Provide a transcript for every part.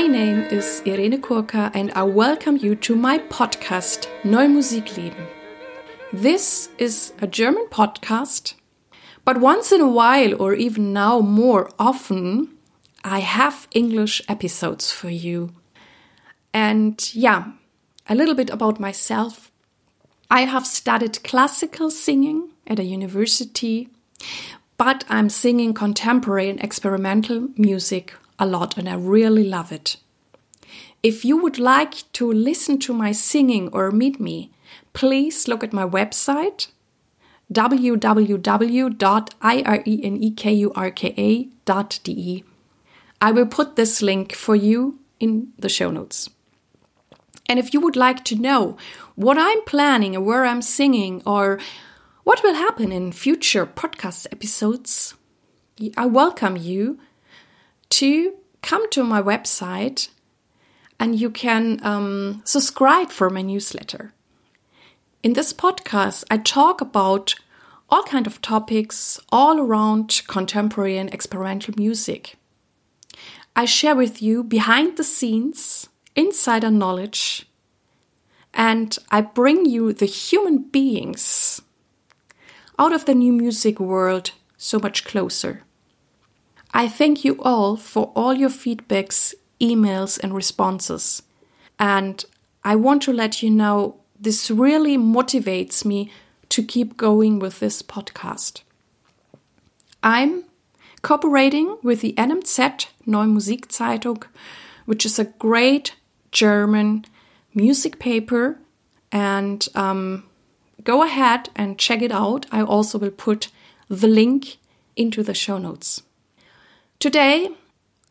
My name is Irene Kurka and I welcome you to my podcast Neue Musik leben. This is a German podcast, but once in a while, or even now more often, I have English episodes for you. And yeah, a little bit about myself. I have studied classical singing at a university, but I'm singing contemporary and experimental music a lot and I really love it. If you would like to listen to my singing or meet me, please look at my website www.irenekurka.de. I will put this link for you in the show notes. And if you would like to know what I'm planning and where I'm singing or what will happen in future podcast episodes, I welcome you to come to my website and you can um, subscribe for my newsletter. In this podcast, I talk about all kind of topics all around contemporary and experimental music. I share with you behind the scenes, insider knowledge, and I bring you the human beings out of the new music world so much closer. I thank you all for all your feedbacks, emails, and responses. And I want to let you know this really motivates me to keep going with this podcast. I'm cooperating with the NMZ Neue Musikzeitung, which is a great German music paper. And um, go ahead and check it out. I also will put the link into the show notes. Today,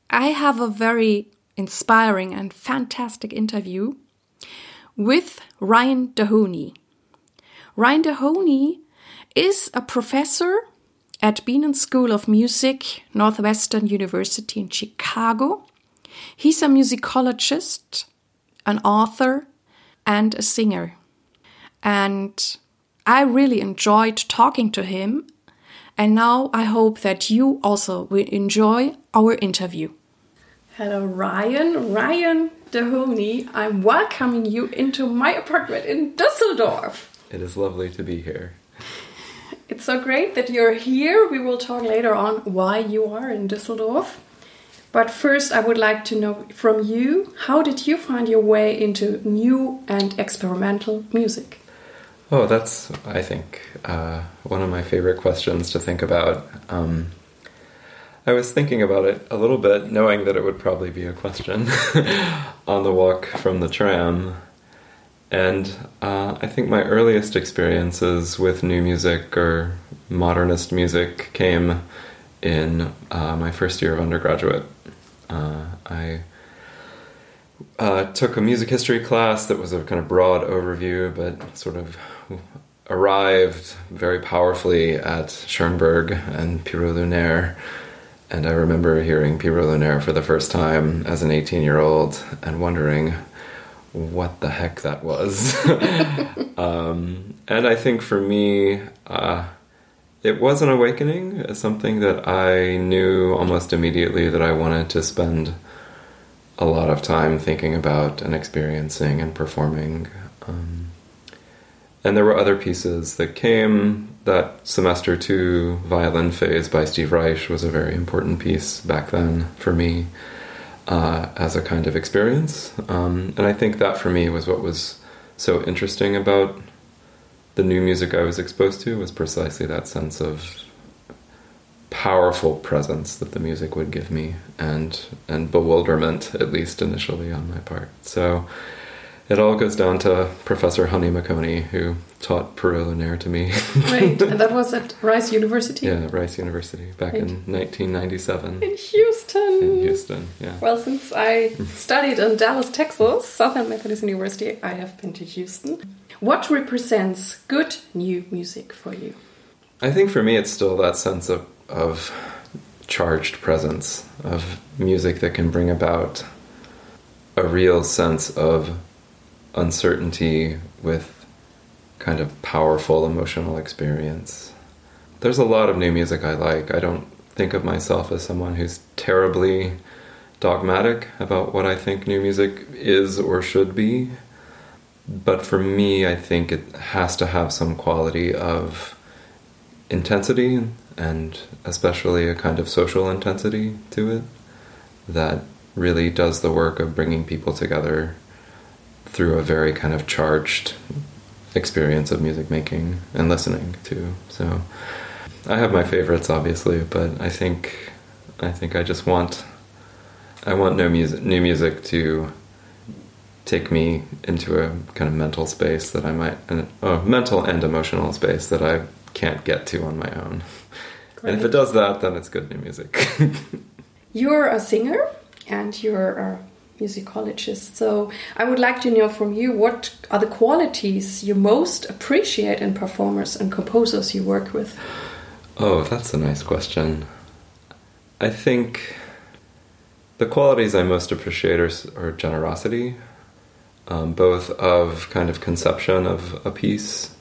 I have a very inspiring and fantastic interview with Ryan Dohoney. Ryan Dohoney is a professor at Bienen School of Music, Northwestern University in Chicago. He's a musicologist, an author, and a singer. And I really enjoyed talking to him and now I hope that you also will enjoy our interview. Hello, Ryan. Ryan Dohoney, I'm welcoming you into my apartment in Düsseldorf. It is lovely to be here. It's so great that you're here. We will talk later on why you are in Düsseldorf. But first, I would like to know from you how did you find your way into new and experimental music? Oh, that's, I think, uh, one of my favorite questions to think about. Um, I was thinking about it a little bit, knowing that it would probably be a question on the walk from the tram. And uh, I think my earliest experiences with new music or modernist music came in uh, my first year of undergraduate. Uh, I uh, took a music history class that was a kind of broad overview, but sort of arrived very powerfully at Schoenberg and Pierrot Lunaire. And I remember hearing Pierrot Lunaire for the first time as an 18 year old and wondering what the heck that was. um, and I think for me, uh, it was an awakening, something that I knew almost immediately that I wanted to spend a lot of time thinking about and experiencing and performing. Um, and there were other pieces that came. That semester two violin phase by Steve Reich was a very important piece back then for me uh, as a kind of experience. Um, and I think that for me was what was so interesting about the new music I was exposed to was precisely that sense of powerful presence that the music would give me and and bewilderment at least initially on my part. So it all goes down to Professor Honey McConey, who taught Pierrot Lunaire to me. right, and that was at Rice University? Yeah, Rice University, back right. in 1997. In Houston! In Houston, yeah. Well, since I studied in Dallas, Texas, Southern Methodist University, I have been to Houston. What represents good new music for you? I think for me, it's still that sense of, of charged presence, of music that can bring about a real sense of uncertainty with kind of powerful emotional experience. There's a lot of new music I like. I don't think of myself as someone who's terribly dogmatic about what I think new music is or should be. But for me, I think it has to have some quality of intensity and especially a kind of social intensity to it that really does the work of bringing people together through a very kind of charged experience of music making and listening to. So I have my favorites obviously, but I think I think I just want I want no music new music to take me into a kind of mental space that I might uh, mental and emotional space that I can't get to on my own. Great. And if it does that, then it's good new music. you're a singer and you're a musicologist. So I would like to know from you what are the qualities you most appreciate in performers and composers you work with? Oh, that's a nice question. I think the qualities I most appreciate are, are generosity, um, both of kind of conception of a piece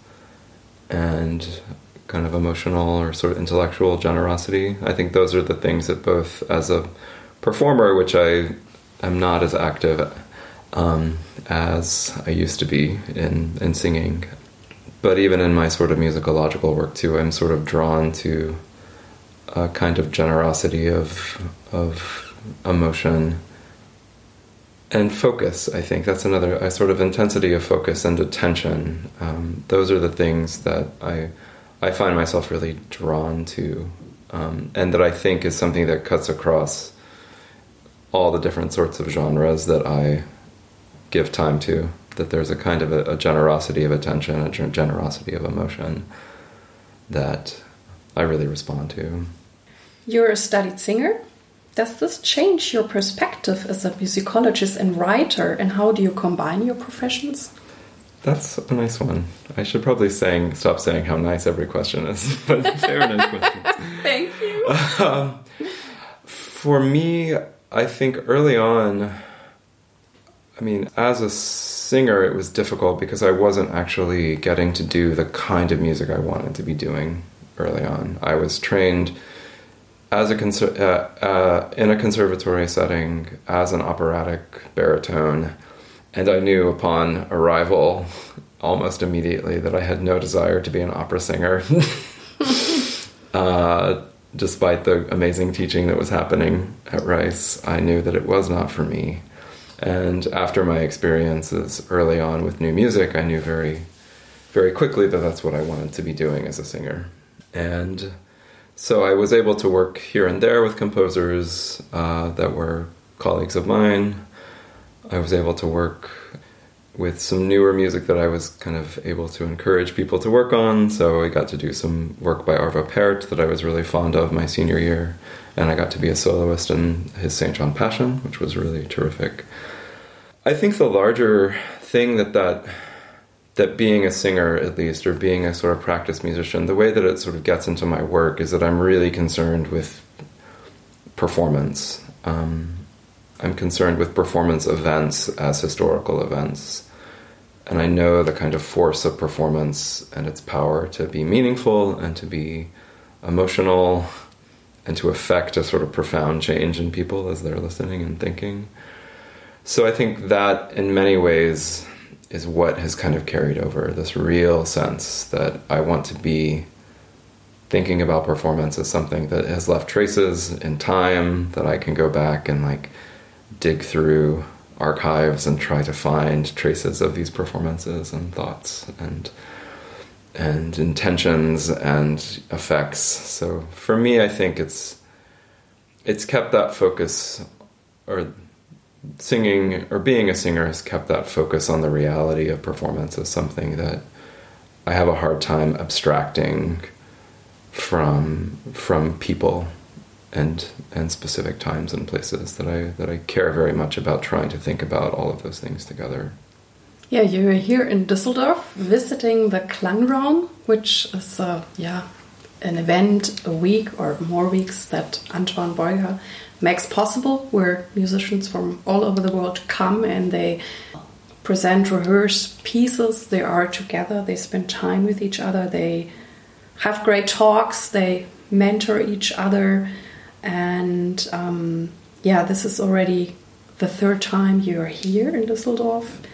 and kind of emotional or sort of intellectual generosity. I think those are the things that both as a performer, which I am not as active um, as I used to be in, in singing, but even in my sort of musicological work too, I'm sort of drawn to a kind of generosity of of emotion and focus. I think that's another a sort of intensity of focus and attention. Um, those are the things that I I find myself really drawn to, um, and that I think is something that cuts across all the different sorts of genres that I give time to. That there's a kind of a, a generosity of attention, a generosity of emotion that I really respond to. You're a studied singer. Does this change your perspective as a musicologist and writer, and how do you combine your professions? That's a nice one. I should probably saying stop saying how nice every question is, but they were nice questions. Thank you. Um, for me, I think early on, I mean, as a singer, it was difficult because I wasn't actually getting to do the kind of music I wanted to be doing early on. I was trained as a conser- uh, uh, in a conservatory setting as an operatic baritone and I knew upon arrival almost immediately that I had no desire to be an opera singer. uh, despite the amazing teaching that was happening at Rice, I knew that it was not for me. And after my experiences early on with new music, I knew very, very quickly that that's what I wanted to be doing as a singer. And so I was able to work here and there with composers uh, that were colleagues of mine I was able to work with some newer music that I was kind of able to encourage people to work on. So I got to do some work by Arvo Pärt that I was really fond of my senior year, and I got to be a soloist in his St. John Passion, which was really terrific. I think the larger thing that that that being a singer at least or being a sort of practice musician the way that it sort of gets into my work is that i'm really concerned with performance um, I'm concerned with performance events as historical events. And I know the kind of force of performance and its power to be meaningful and to be emotional and to affect a sort of profound change in people as they're listening and thinking. So I think that in many ways is what has kind of carried over this real sense that I want to be thinking about performance as something that has left traces in time that I can go back and like dig through archives and try to find traces of these performances and thoughts and and intentions and effects. So for me, I think it's it's kept that focus, or singing or being a singer has kept that focus on the reality of performance as something that I have a hard time abstracting from from people and and specific times and places that I that I care very much about trying to think about all of those things together. Yeah, you're here in Düsseldorf visiting the Klangraum, which is a, yeah an event a week or more weeks that Antoine Beuger makes possible, where musicians from all over the world come and they present, rehearse pieces. They are together. They spend time with each other. They have great talks. They mentor each other and um, yeah, this is already the third time you're here in Düsseldorf,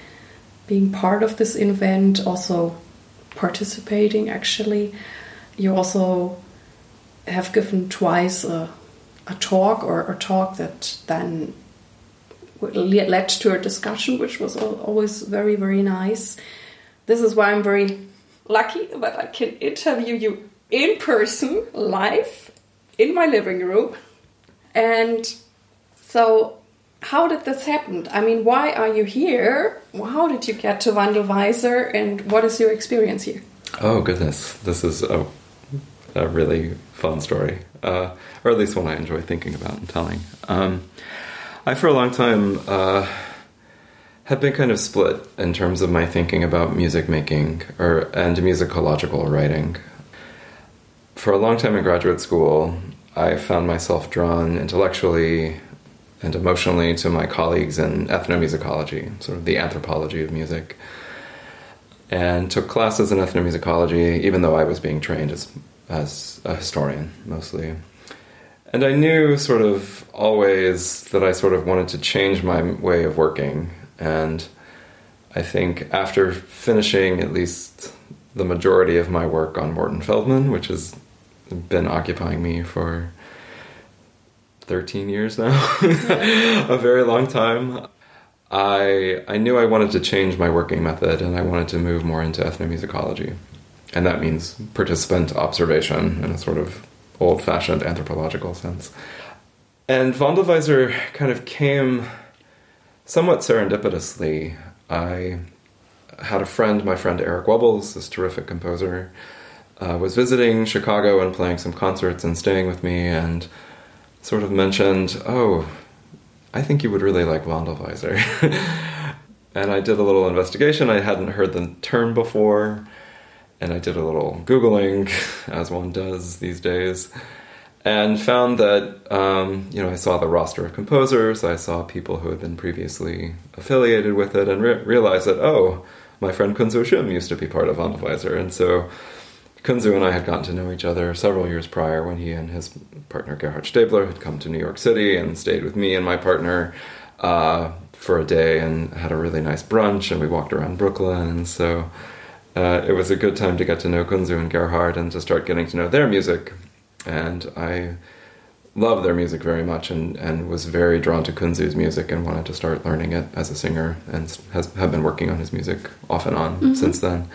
being part of this event, also participating actually. You also have given twice a, a talk or a talk that then led to a discussion, which was always very, very nice. This is why I'm very lucky that I can interview you in person, live, in my living room. And so, how did this happen? I mean, why are you here? How did you get to Wandelweiser, and what is your experience here? Oh goodness, this is a, a really fun story, uh, or at least one I enjoy thinking about and telling. Um, I, for a long time, uh, have been kind of split in terms of my thinking about music making or and musicological writing. For a long time in graduate school, I found myself drawn intellectually and emotionally to my colleagues in ethnomusicology, sort of the anthropology of music, and took classes in ethnomusicology, even though I was being trained as as a historian mostly. And I knew sort of always that I sort of wanted to change my way of working. And I think after finishing at least the majority of my work on Morton Feldman, which has been occupying me for 13 years now, a very long time. I I knew I wanted to change my working method and I wanted to move more into ethnomusicology. And that means participant observation in a sort of old fashioned anthropological sense. And Wandelweiser kind of came somewhat serendipitously. I had a friend, my friend Eric Wubbels, this terrific composer, uh, was visiting Chicago and playing some concerts and staying with me and sort of mentioned, oh, I think you would really like Wandelweiser. and I did a little investigation. I hadn't heard the term before. And I did a little Googling, as one does these days, and found that, um, you know, I saw the roster of composers, I saw people who had been previously affiliated with it, and re- realized that, oh, my friend Kunsu Shim used to be part of Wandelweiser. And so Kunsu and I had gotten to know each other several years prior when he and his partner Gerhard Stäbler had come to New York City and stayed with me and my partner uh, for a day and had a really nice brunch and we walked around Brooklyn. And so uh, it was a good time to get to know Kunsu and Gerhard and to start getting to know their music. And I love their music very much and, and was very drawn to Kunsu's music and wanted to start learning it as a singer and has have been working on his music off and on mm-hmm. since then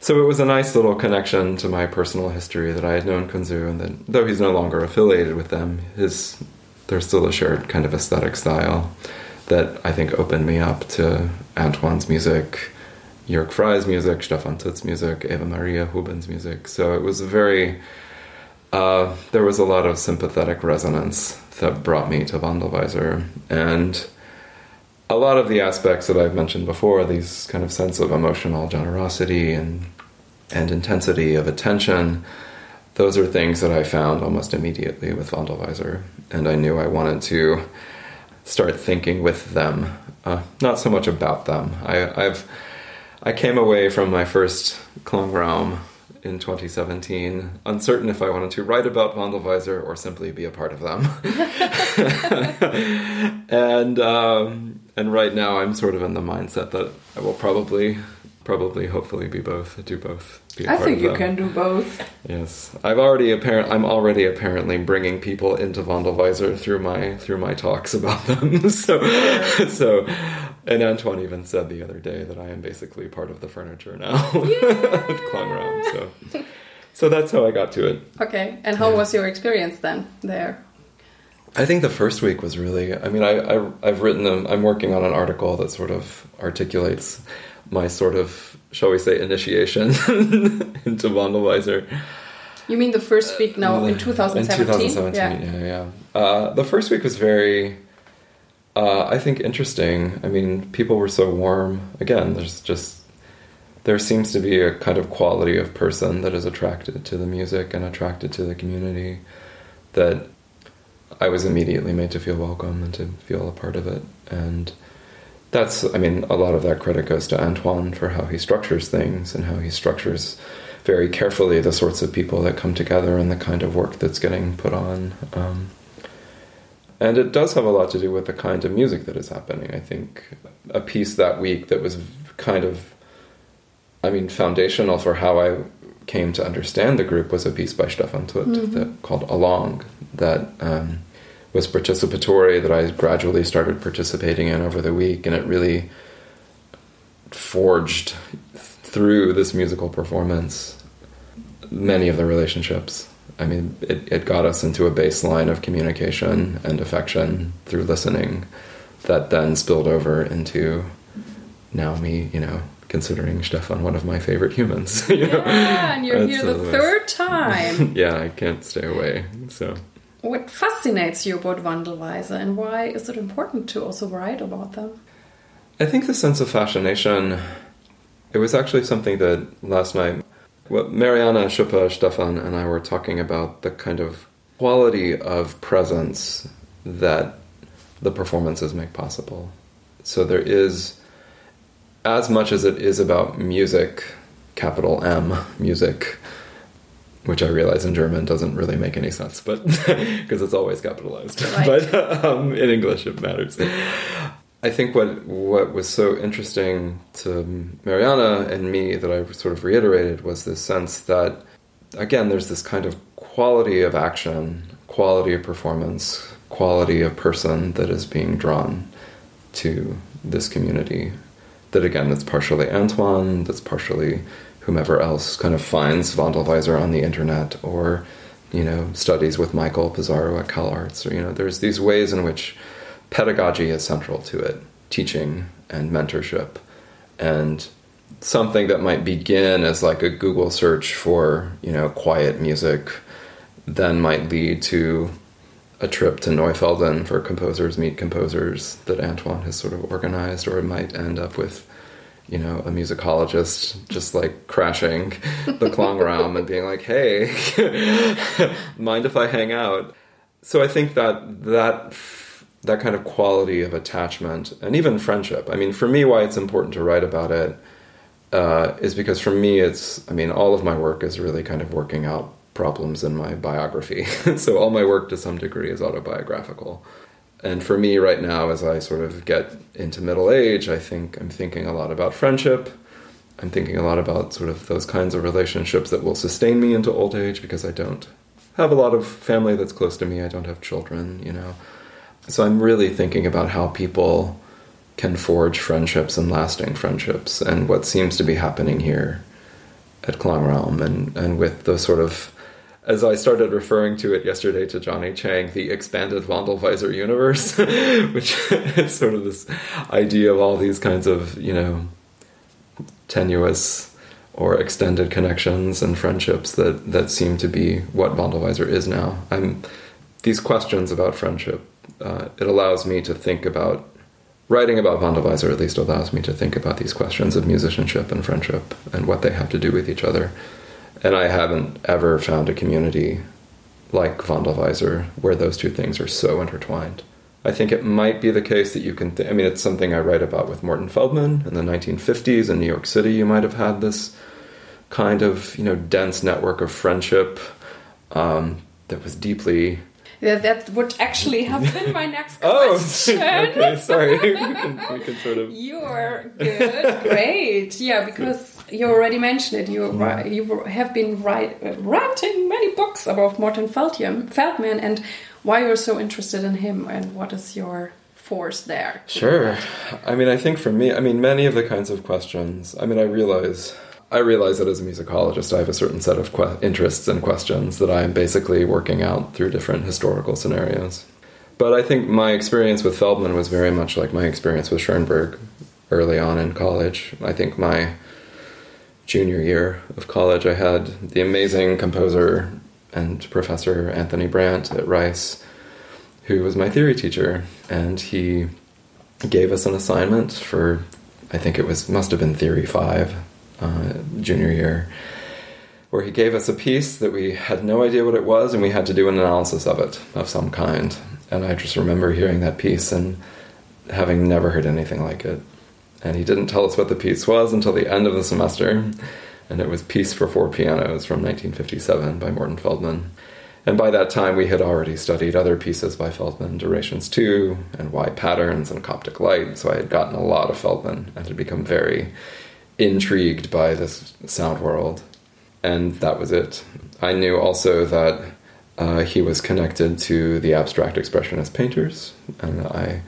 so it was a nice little connection to my personal history that I had known Kunsu, and that though he's no longer affiliated with them, his there's still a shared kind of aesthetic style that I think opened me up to Antoine's music, Jürg Frey's music, Stefan Thut's music, Eva Maria Houben's music. So it was a very uh, there was a lot of sympathetic resonance that brought me to Wandelweiser and a lot of the aspects that I've mentioned before, these kind of sense of emotional generosity and and intensity of attention, those are things that I found almost immediately with Wandelweiser, and I knew I wanted to start thinking with them, uh, not so much about them. I, I've I came away from my first Klangraum in 2017, uncertain if I wanted to write about Wandelweiser or simply be a part of them. and um, and right now, I'm sort of in the mindset that I will probably, probably, hopefully, be both, do both. I think you can do both. Yes, I've already apparent. I'm already apparently bringing people into Wandelweiser through my through my talks about them. so, so, and Antoine even said the other day that I am basically part of the furniture now at Klangraum. So, so that's how I got to it. Okay, and how yeah. was your experience then there? I think the first week was really. I mean, I, I have written. i I'm working on an article that sort of articulates my sort of, shall we say, initiation into Wandelweiser. You mean the first week now uh, in 2017? In 2017, yeah, yeah. yeah. Uh, the first week was very, uh, I think, interesting. I mean, people were so warm. Again, there's just there seems to be a kind of quality of person that is attracted to the music and attracted to the community that I was immediately made to feel welcome and to feel a part of it. And that's, I mean, a lot of that credit goes to Antoine for how he structures things and how he structures very carefully the sorts of people that come together and the kind of work that's getting put on. Um, And it does have a lot to do with the kind of music that is happening. I think a piece that week that was kind of, I mean, foundational for how I came to understand the group was a piece by Stefan Thut mm-hmm. that, called Along that um, was participatory that I gradually started participating in over the week, and it really forged through this musical performance many of the relationships. I mean, it, it got us into a baseline of communication and affection through listening that then spilled over into now me, you know, considering Stefan one of my favorite humans. you know? Yeah, and you're That's here the third time. yeah, I can't stay away. So, what fascinates you about Wandelweiser, and why is it important to also write about them? I think the sense of fascination. It was actually something that last night, what Marianne Schuppe, Stefan, and I were talking about the kind of quality of presence that the performances make possible. So there is as much as it is about music, capital M, music, which I realize in German doesn't really make any sense, but because it's always capitalized. Right. But um, in English, it matters. I think what what was so interesting to Marianne and me that I sort of reiterated was this sense that again, there's this kind of quality of action, quality of performance, quality of person that is being drawn to this community that again that's partially Antoine, that's partially whomever else kind of finds Wandelweiser on the internet or you know studies with Michael Pisaro at CalArts or you know there's these ways in which pedagogy is central to it, teaching and mentorship. And something that might begin as like a Google search for you know quiet music then might lead to a trip to Neufelden for composers meet composers that Antoine has sort of organized, or it might end up with, you know, a musicologist just like crashing the Klangraum and being like, "Hey, mind if I hang out?" So I think that that that kind of quality of attachment and even friendship. I mean, for me, why it's important to write about it uh, is because for me, it's. I mean, all of my work is really kind of working out problems in my biography. so all my work to some degree is autobiographical. And for me right now, as I sort of get into middle age, I think I'm thinking a lot about friendship. I'm thinking a lot about sort of those kinds of relationships that will sustain me into old age because I don't have a lot of family that's close to me. I don't have children, you know. So I'm really thinking about how people can forge friendships and lasting friendships and what seems to be happening here at Klangraum and, and with the sort of as I started referring to it yesterday to Johnny Chang, the expanded Wandelweiser universe, which is sort of this idea of all these kinds of, you know, tenuous or extended connections and friendships that, that seem to be what Wandelweiser is now. I'm these questions about friendship. Uh, it allows me to think about writing about Wandelweiser. At least allows me to think about these questions of musicianship and friendship and what they have to do with each other. And I haven't ever found a community like Wandelweiser where those two things are so intertwined. I think it might be the case that you can. Th- I mean, it's something I write about with Morton Feldman in the 1950s in New York City. You might have had this kind of you know dense network of friendship um, that was deeply yeah, that would actually have been my next oh, question. oh, okay, sorry. we, can, we can sort of. You're good, great. Yeah, because you already mentioned it. You you have been write, writing many books about Morton Feldman and why you're so interested in him and what is your force there. Sure. I mean, I think for me, I mean, many of the kinds of questions. I mean, I realize I realize that as a musicologist, I have a certain set of interests and questions that I am basically working out through different historical scenarios. But I think my experience with Feldman was very much like my experience with Schoenberg early on in college. I think my junior year of college, I had the amazing composer and professor Anthony Brandt at Rice, who was my theory teacher, and he gave us an assignment for, I think it was must have been Theory Five, uh, junior year, where he gave us a piece that we had no idea what it was, and we had to do an analysis of it of some kind. And I just remember hearing that piece and having never heard anything like it. And he didn't tell us what the piece was until the end of the semester, and it was Piece for Four Pianos from 1957 by Morton Feldman. And by that time, we had already studied other pieces by Feldman, Durations 2 and Why Patterns and Coptic light. So I had gotten a lot of Feldman and had become very intrigued by this sound world. And that was it. I knew also that uh, he was connected to the abstract expressionist painters, and I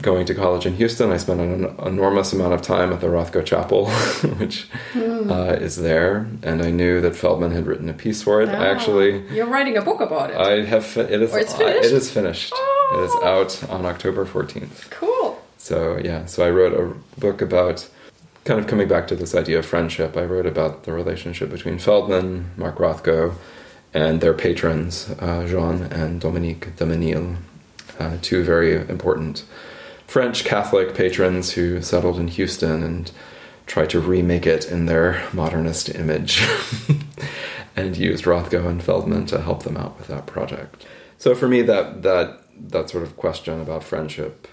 going to college in Houston, I spent an enormous amount of time at the Rothko Chapel, which mm. uh, is there, and I knew that Feldman had written a piece for it. I actually, you're writing a book about it. I have. Fi- it is. Or it's finished? it is finished. Oh. It is out on October fourteenth. Cool. So yeah, so I wrote a book about kind of coming back to this idea of friendship. I wrote about the relationship between Feldman, Mark Rothko, and their patrons, uh, Jean and Dominique de uh, two very important French Catholic patrons who settled in Houston and tried to remake it in their modernist image and used Rothko and Feldman to help them out with that project. So for me that that that sort of question about friendship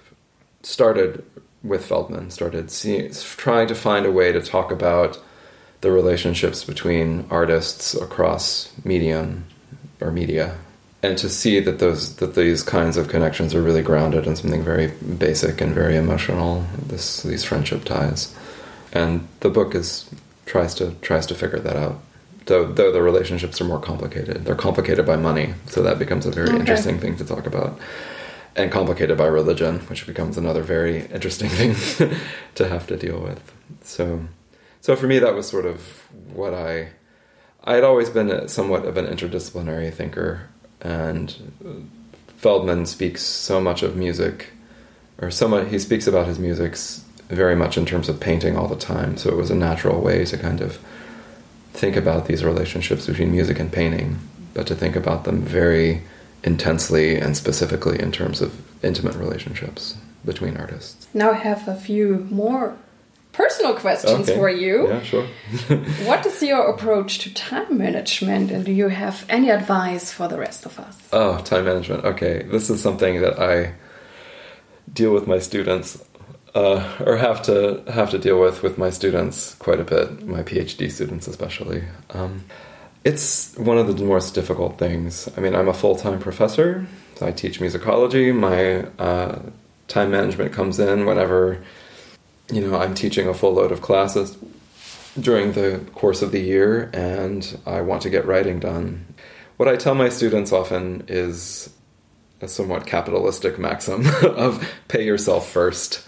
started with Feldman, started seeing, trying to find a way to talk about the relationships between artists across medium or media and to see that those that these kinds of connections are really grounded in something very basic and very emotional this these friendship ties. And the book is tries to tries to figure that out. Though though the relationships are more complicated. They're complicated by money so that becomes a very okay. interesting thing to talk about. And complicated by religion which becomes another very interesting thing to have to deal with. So so for me that was sort of what i I had always been somewhat of an interdisciplinary thinker and Feldman speaks so much of music, or so much, he speaks about his music very much in terms of painting all the time. So it was a natural way to kind of think about these relationships between music and painting, but to think about them very intensely and specifically in terms of intimate relationships between artists. Now I have a few more personal questions okay. for you. Yeah, sure. what is your approach to time management, and do you have any advice for the rest of us? Oh, time management. Okay, this is something that I deal with my students, uh, or have to have to deal with with my students quite a bit. My PhD students, especially. Um, it's one of the most difficult things. I mean, I'm a full time professor. So I teach musicology. My uh, time management comes in whenever you know, I'm teaching a full load of classes during the course of the year and I want to get writing done. What I tell my students often is a somewhat capitalistic maxim of pay yourself first,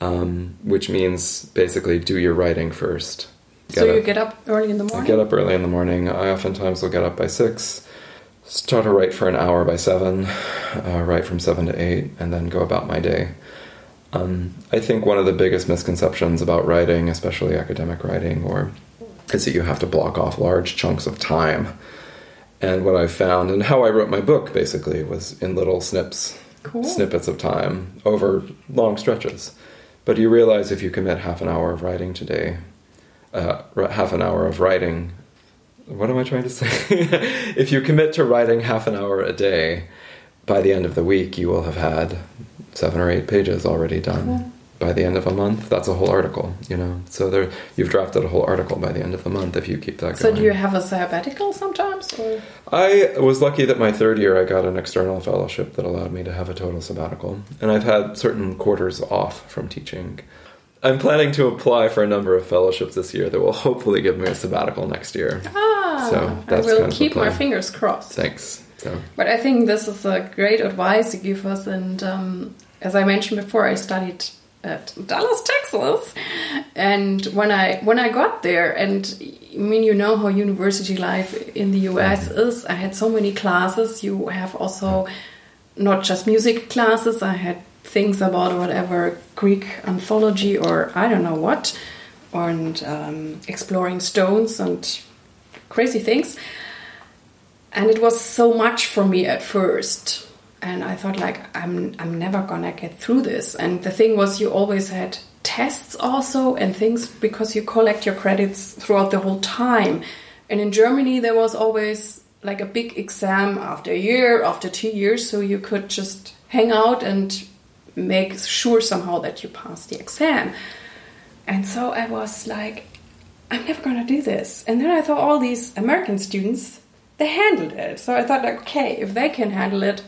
um, which means basically do your writing first. Get so you up, get up early in the morning? I get up early in the morning. I oftentimes will get up by six, start to write for an hour by seven, uh, write from seven to eight, and then go about my day. Um, I think one of the biggest misconceptions about writing, especially academic writing, or is that you have to block off large chunks of time. And what I found, and how I wrote my book basically, was in little snips, cool. snippets of time over long stretches. But you realize if you commit half an hour of writing today, uh, half an hour of writing, what am I trying to say? if you commit to writing half an hour a day, by the end of the week, you will have had seven or eight pages already done. Cool. By the end of a month, that's a whole article, you know. So there, you've drafted a whole article by the end of the month if you keep that so going. So do you have a sabbatical sometimes? Or? I was lucky that my third year I got an external fellowship that allowed me to have a total sabbatical, and I've had certain quarters off from teaching. I'm planning to apply for a number of fellowships this year that will hopefully give me a sabbatical next year. Ah, so that's I will kind of keep my fingers crossed. Thanks. So. But I think this is a great advice you give us. And um, as I mentioned before, I studied at Dallas, Texas, and when I when I got there, and I mean, you know how university life in the US mm-hmm. is. I had so many classes. You have also not just music classes. I had things about whatever Greek anthology or I don't know what, and um, exploring stones and crazy things and it was so much for me at first and i thought like i'm i'm never gonna get through this. And the thing was you always had tests also and things because you collect your credits throughout the whole time. And in germany there was always like a big exam after a year after two years so you could just hang out and make sure somehow that you pass the exam. And so i was like i'm never gonna do this. And then i thought all these american students they handled it. So I thought, like, okay, if they can handle it,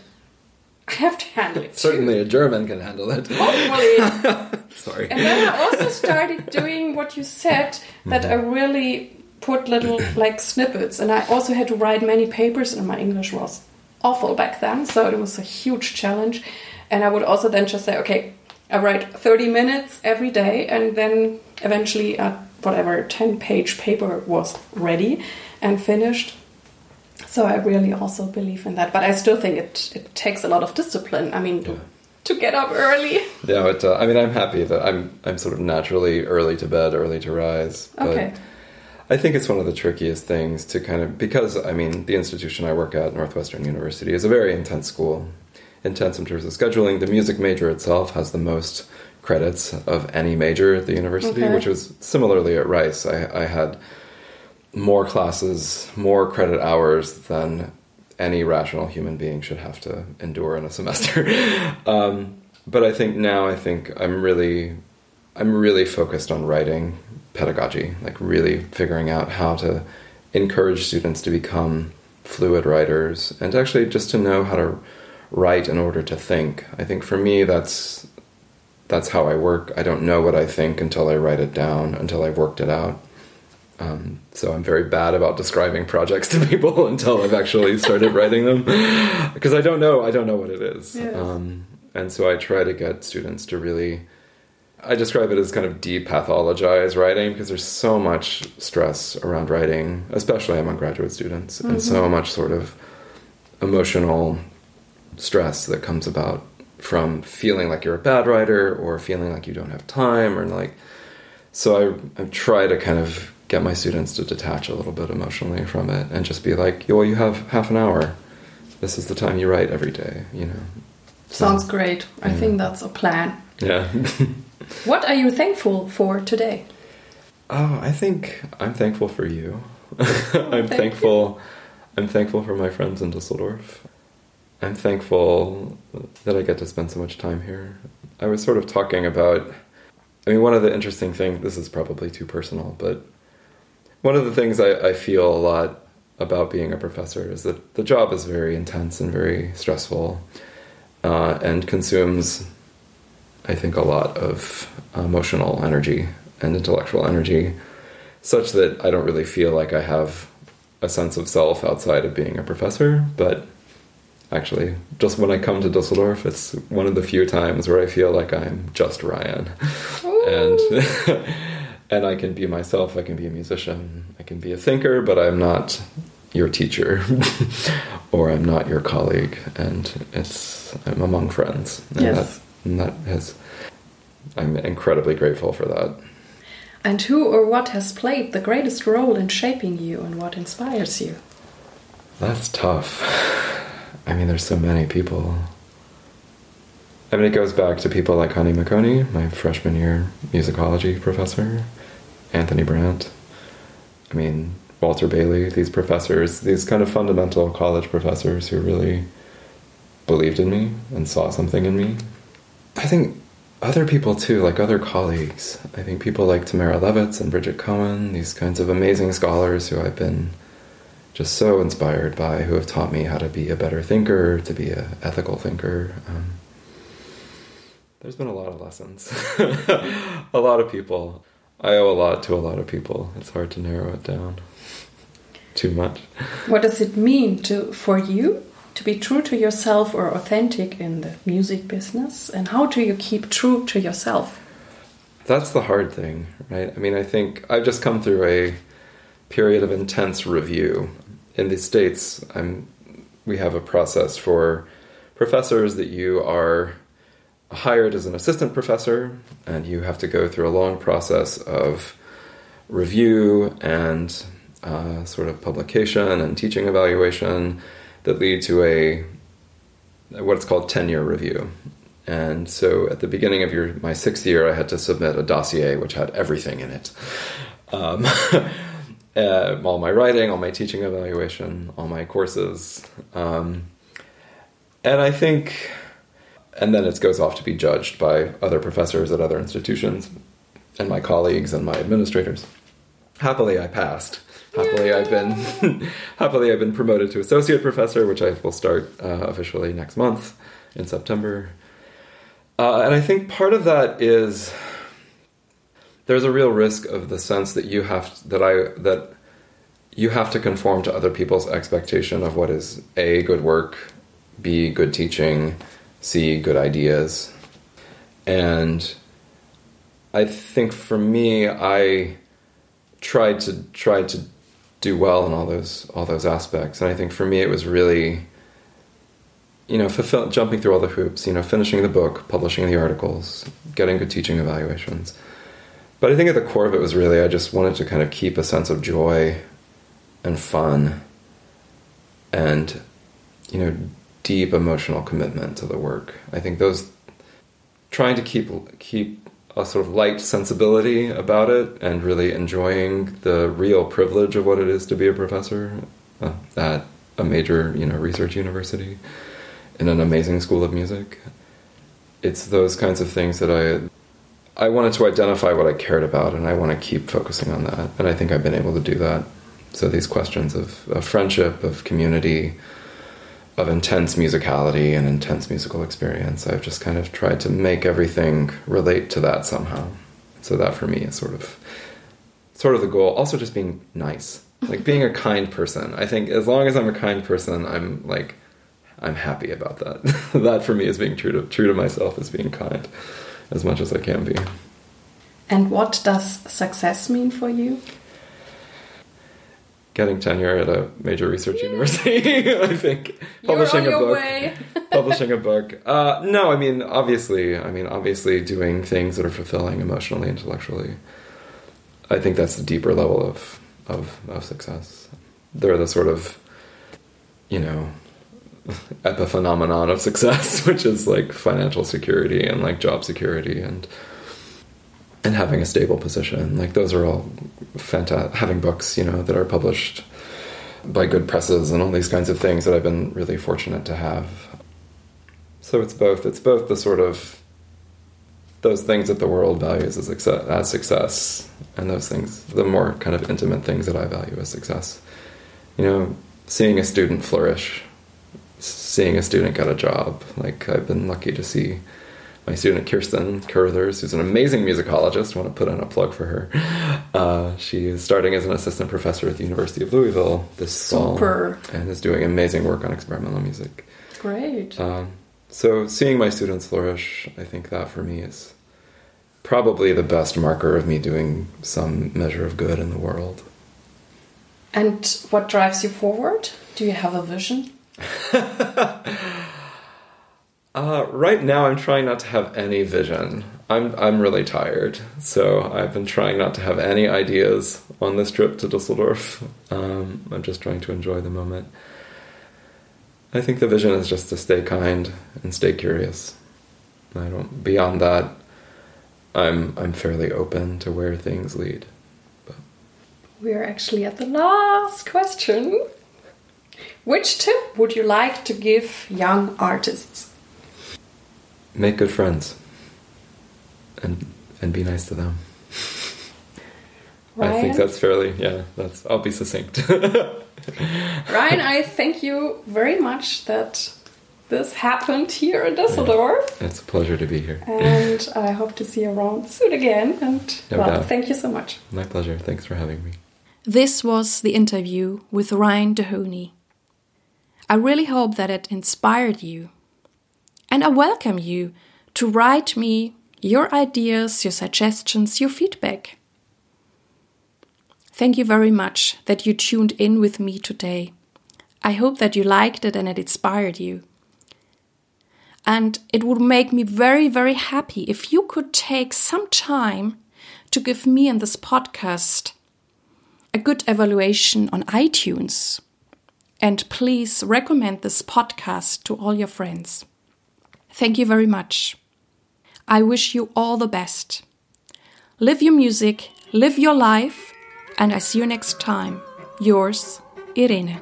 I have to handle it. too. Certainly, a German can handle it. Hopefully. Sorry. And then I also started doing what you said that I really put little like snippets, and I also had to write many papers, and my English was awful back then, so it was a huge challenge. And I would also then just say, okay, I write 30 minutes every day, and then eventually, uh, whatever 10 page paper was ready and finished. So I really also believe in that, but I still think it it takes a lot of discipline. I mean, to, to get up early. Yeah, uh, I mean, I'm happy that I'm I'm sort of naturally early to bed, early to rise. But Okay. I think it's one of the trickiest things to kind of because I mean, the institution I work at, Northwestern University, is a very intense school. Intense in terms of scheduling. The music major itself has the most credits of any major at the university, Okay. which was similarly at Rice. I, I had more classes, more credit hours than any rational human being should have to endure in a semester. um, but I think now I think I'm really I'm really focused on writing pedagogy, like really figuring out how to encourage students to become fluid writers and actually just to know how to write in order to think. I think for me that's that's how I work. I don't know what I think until I write it down, until I've worked it out. Um, so I'm very bad about describing projects to people until I've actually started writing them because I don't know. I don't know what it is. Yes. Um, and so I try to get students to really. I describe it as kind of depathologize writing because there's so much stress around writing, especially among graduate students, and so much sort of emotional stress that comes about from feeling like you're a bad writer or feeling like you don't have time or like so I, I try to kind of get my students to detach a little bit emotionally from it and just be like well you have half an hour this is the time you write every day you know So, Sounds great. I think that's a plan. yeah What are you thankful for today? oh i think i'm thankful for you oh, i'm thank you. thankful i'm thankful for my friends in dusseldorf i'm thankful that i get to spend so much time here i was sort of talking about I mean, one of the interesting things, this is probably too personal, but one of the things I, I feel a lot about being a professor is that the job is very intense and very stressful uh, and consumes, I think, a lot of emotional energy and intellectual energy, such that I don't really feel like I have a sense of self outside of being a professor, but actually just when i come to dusseldorf it's one of the few times where i feel like i'm just ryan. And and i can be myself i can be a musician i can be a thinker but i'm not your teacher or i'm not your colleague and it's i'm among friends and Yes. that, and that has i'm incredibly grateful for that And who or what has played the greatest role in shaping you and what inspires you? That's tough. I mean, there's so many people. I mean, it goes back to people like Connie McConey, my freshman year musicology professor, Anthony Brandt. I mean, Walter Bailey, these professors, these kind of fundamental college professors who really believed in me and saw something in me. I think other people too, like other colleagues. I think people like Tamara Levitz and Brigid Cohen, these kinds of amazing scholars who I've been just so inspired by, who have taught me how to be a better thinker, to be an ethical thinker. Um, there's been a lot of lessons, a lot of people. I owe a lot to a lot of people. It's hard to narrow it down too much. What does it mean to for you to be true to yourself or authentic in the music business? And how do you keep true to yourself? That's the hard thing, right? I mean, I think I've just come through a period of intense review. In the States, I'm, we have a process for professors that you are hired as an assistant professor, and you have to go through a long process of review and uh, sort of publication and teaching evaluation that lead to a what's called tenure review. And so at the beginning of your my sixth year, I had to submit a dossier which had everything in it. Um, uh, all my writing, all my teaching evaluation, all my courses. Um, and I think, and then it goes off to be judged by other professors at other institutions and my colleagues and my administrators. Happily, I passed. happily I've been happily I've been promoted to associate professor, which I will start uh, officially next month in September. Uh, and I think part of that is there's a real risk of the sense that you have that I that you have to conform to other people's expectation of what is a good work, b good teaching, c good ideas, and I think for me, I tried to tried to do well in all those all those aspects, and I think for me it was really you know, fulfill, jumping through all the hoops, you know, finishing the book, publishing the articles, getting good teaching evaluations. But I think at the core of it was really I just wanted to kind of keep a sense of joy and fun and, you know, deep emotional commitment to the work. I think those trying to keep keep a sort of light sensibility about it and really enjoying the real privilege of what it is to be a professor uh, at a major, you know, research university in an amazing school of music. It's those kinds of things that I I wanted to identify what I cared about, and I want to keep focusing on that. And I think I've been able to do that. So these questions of, of friendship, of community, of intense musicality and intense musical experience, I've just kind of tried to make everything relate to that somehow. So that for me is sort of sort of the goal. Also, just being nice, like being a kind person. I think as long as I'm a kind person, I'm like I'm happy about that. that for me is being true to true to myself is being kind as much as I can be. And what does success mean for you? Getting tenure at a major research university, I think. Publishing a book. publishing a book. Uh, no, I mean, obviously, I mean, obviously, doing things that are fulfilling emotionally, intellectually. I think that's the deeper level of of, of success. They're the sort of, you know, epiphenomenon of success, which is like financial security and like job security and and having a stable position. Like those are all fantastic. Having books, you know, that are published by good presses and all these kinds of things that I've been really fortunate to have. So it's both. It's both the sort of those things that the world values as success, as success, and those things, the more kind of intimate things that I value as success. You know, seeing a student flourish seeing a student get a job. Like I've been lucky to see my student Kirsten Carithers, who's an amazing musicologist. I want to put in a plug for her. Uh, she is starting as an assistant professor at the University of Louisville this Super. fall, and is doing amazing work on experimental music. Great. Um, so seeing my students flourish, I think that for me is probably the best marker of me doing some measure of good in the world. And what drives you forward? Do you have a vision? uh, right now, I'm trying not to have any vision. I'm I'm really tired, so I've been trying not to have any ideas on this trip to Dusseldorf. Um, I'm just trying to enjoy the moment. I think the vision is just to stay kind and stay curious. I don't. Beyond that, I'm I'm fairly open to where things lead. But. We're actually at the last question. Which tip would you like to give young artists? Make good friends and and be nice to them. Ryan? I think that's fairly yeah, that's I'll be succinct. Ryan, I thank you very much that this happened here in Düsseldorf. Yeah, it's a pleasure to be here. And I hope to see you around soon again. And no well, doubt. thank you so much. My pleasure. Thanks for having me. This was the interview with Ryan Dohoney. I really hope that it inspired you. And I welcome you to write me your ideas, your suggestions, your feedback. Thank you very much that you tuned in with me today. I hope that you liked it and it inspired you. And it would make me very, very happy if you could take some time to give me and this podcast a good evaluation on iTunes and please recommend this podcast to all your friends. Thank you very much. I wish you all the best. Live your music, live your life, and I see you next time. Yours, Irene.